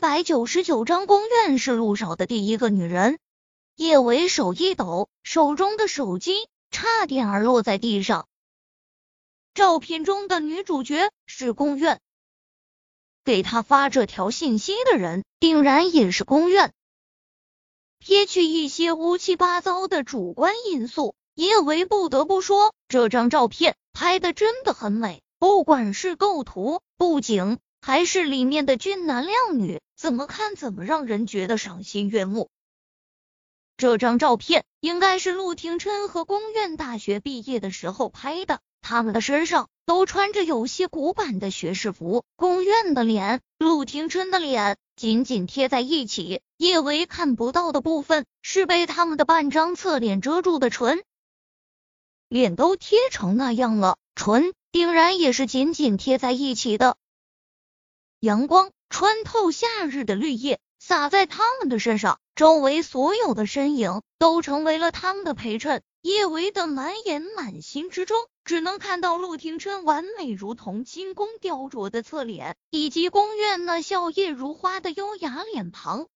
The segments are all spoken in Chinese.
百九十九章，宫院是陆少的第一个女人。叶维手一抖，手中的手机差点儿落在地上。照片中的女主角是宫苑，给他发这条信息的人定然也是宫苑。撇去一些乌七八糟的主观因素，叶维不得不说，这张照片拍的真的很美，不管是构图、布景。还是里面的俊男靓女，怎么看怎么让人觉得赏心悦目。这张照片应该是陆廷琛和宫苑大学毕业的时候拍的，他们的身上都穿着有些古板的学士服。宫苑的脸，陆廷琛的脸紧紧贴在一起，叶维看不到的部分是被他们的半张侧脸遮住的唇，脸都贴成那样了，唇定然也是紧紧贴在一起的。阳光穿透夏日的绿叶，洒在他们的身上，周围所有的身影都成为了他们的陪衬。叶维的满眼满心之中，只能看到陆廷琛完美如同金宫雕琢的侧脸，以及宫苑那笑靥如花的优雅脸庞。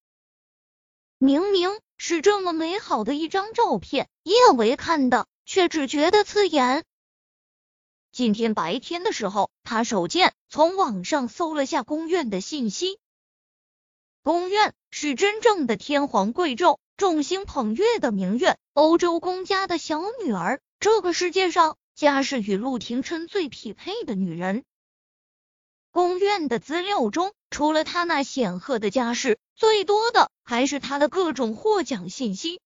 明明是这么美好的一张照片，叶维看的却只觉得刺眼。今天白天的时候，他手贱从网上搜了下宫苑的信息。宫苑是真正的天皇贵胄，众星捧月的名媛，欧洲公家的小女儿，这个世界上家世与陆廷琛最匹配的女人。宫苑的资料中，除了他那显赫的家世，最多的还是他的各种获奖信息。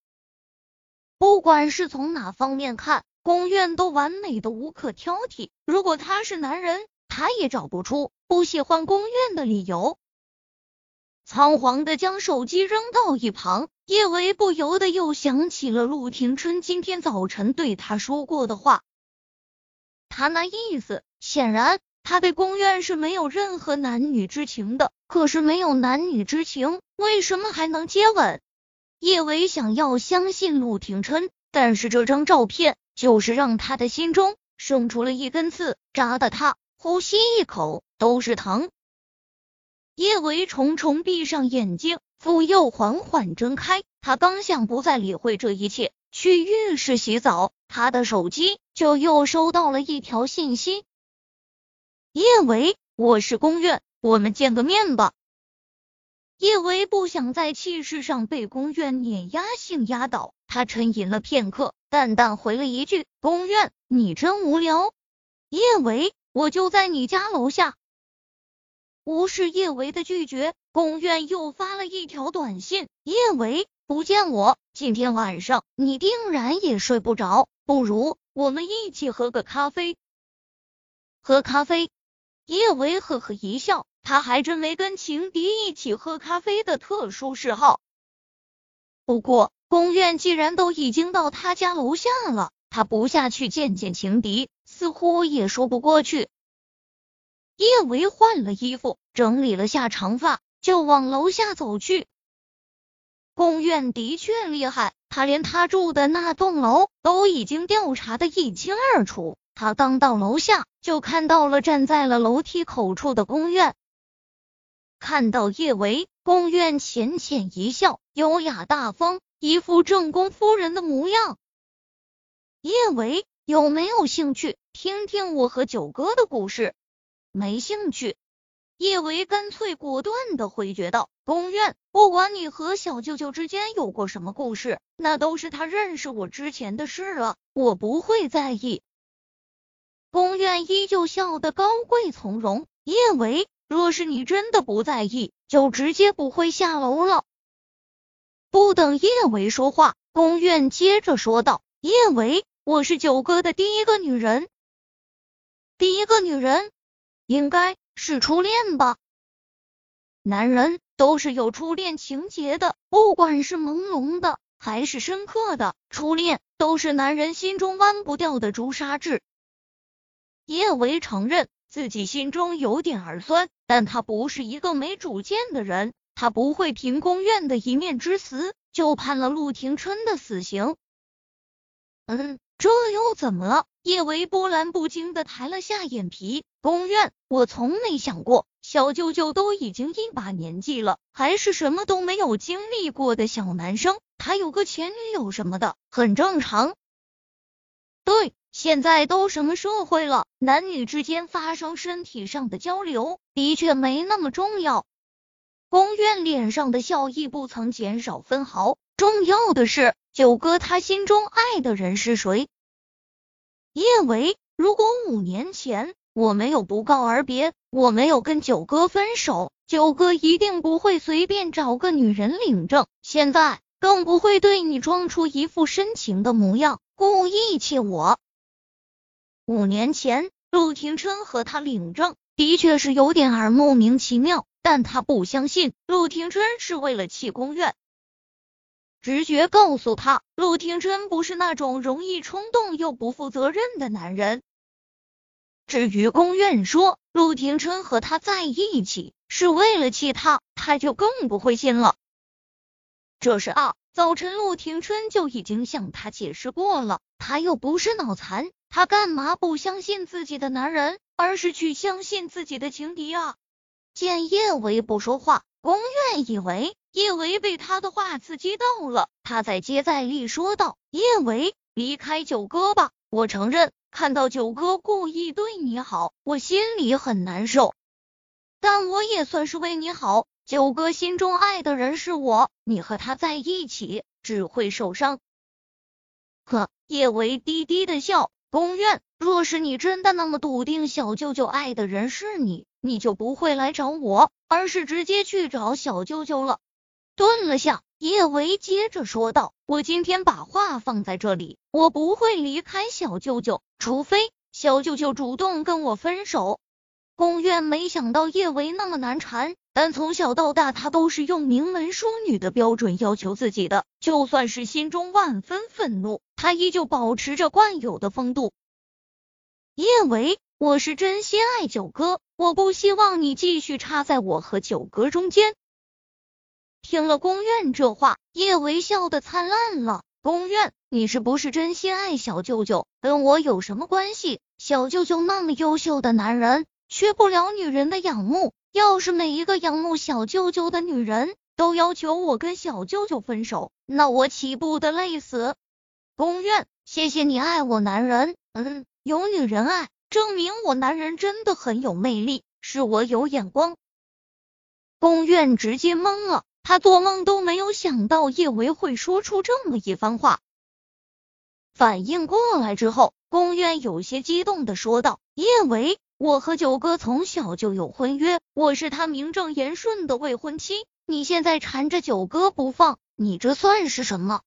不管是从哪方面看。宫苑都完美的无可挑剔，如果他是男人，他也找不出不喜欢宫苑的理由。仓皇的将手机扔到一旁，叶维不由得又想起了陆廷琛今天早晨对他说过的话。他那意思，显然他对宫苑是没有任何男女之情的。可是没有男女之情，为什么还能接吻？叶维想要相信陆廷琛，但是这张照片。就是让他的心中生出了一根刺，扎的他呼吸一口都是疼。叶维重重闭上眼睛，复又缓缓睁开。他刚想不再理会这一切，去浴室洗澡，他的手机就又收到了一条信息：叶维，我是宫苑，我们见个面吧。叶维不想在气势上被宫苑碾压性压倒，他沉吟了片刻。淡淡回了一句：“宫苑，你真无聊。”叶维，我就在你家楼下。无视叶维的拒绝，宫苑又发了一条短信：“叶维，不见我，今天晚上你定然也睡不着。不如我们一起喝个咖啡。”喝咖啡？叶维呵呵一笑，他还真没跟情敌一起喝咖啡的特殊嗜好。不过。宫苑既然都已经到他家楼下了，他不下去见见情敌，似乎也说不过去。叶维换了衣服，整理了下长发，就往楼下走去。宫苑的确厉害，他连他住的那栋楼都已经调查的一清二楚。他刚到楼下，就看到了站在了楼梯口处的宫苑。看到叶维，宫苑浅浅一笑，优雅大方。一副正宫夫人的模样，叶维有没有兴趣听听我和九哥的故事？没兴趣。叶维干脆果断的回绝道：“宫苑，不管你和小舅舅之间有过什么故事，那都是他认识我之前的事了，我不会在意。”宫苑依旧笑得高贵从容。叶维，若是你真的不在意，就直接不会下楼了。不等叶维说话，宫苑接着说道：“叶维，我是九哥的第一个女人，第一个女人应该是初恋吧？男人都是有初恋情节的，不管是朦胧的还是深刻的，初恋都是男人心中弯不掉的朱砂痣。”叶维承认自己心中有点儿酸，但他不是一个没主见的人。他不会凭宫院的一面之词就判了陆廷琛的死刑。嗯，这又怎么了？叶维波澜不惊的抬了下眼皮。宫院，我从没想过小舅舅都已经一把年纪了，还是什么都没有经历过的小男生。他有个前女友什么的，很正常。对，现在都什么社会了，男女之间发生身体上的交流，的确没那么重要。宫苑脸上的笑意不曾减少分毫。重要的是，九哥他心中爱的人是谁？叶维，如果五年前我没有不告而别，我没有跟九哥分手，九哥一定不会随便找个女人领证，现在更不会对你装出一副深情的模样，故意气我。五年前，陆廷琛和他领证，的确是有点儿莫名其妙，但他不相信陆廷琛是为了气宫苑。直觉告诉他，陆廷琛不是那种容易冲动又不负责任的男人。至于宫苑说陆廷琛和他在一起是为了气他，他就更不会信了。这是二，早晨陆廷琛就已经向他解释过了，他又不是脑残，他干嘛不相信自己的男人，而是去相信自己的情敌啊？见叶维不说话，宫苑以为。叶维被他的话刺激到了，他再接再厉说道：“叶维，离开九哥吧。我承认，看到九哥故意对你好，我心里很难受。但我也算是为你好。九哥心中爱的人是我，你和他在一起只会受伤。”呵，叶维低低的笑。宫苑，若是你真的那么笃定小舅舅爱的人是你，你就不会来找我，而是直接去找小舅舅了。顿了下，叶维接着说道：“我今天把话放在这里，我不会离开小舅舅，除非小舅舅主动跟我分手。”宫苑没想到叶维那么难缠，但从小到大他都是用名门淑女的标准要求自己的，就算是心中万分愤怒，他依旧保持着惯有的风度。叶维，我是真心爱九哥，我不希望你继续插在我和九哥中间。听了宫苑这话，叶维笑得灿烂了。宫苑，你是不是真心爱小舅舅？跟我有什么关系？小舅舅那么优秀的男人，缺不了女人的仰慕。要是每一个仰慕小舅舅的女人都要求我跟小舅舅分手，那我岂不得累死？宫苑，谢谢你爱我男人。嗯，有女人爱，证明我男人真的很有魅力，是我有眼光。宫苑直接懵了。他做梦都没有想到叶维会说出这么一番话。反应过来之后，宫苑有些激动的说道：“叶维，我和九哥从小就有婚约，我是他名正言顺的未婚妻。你现在缠着九哥不放，你这算是什么？”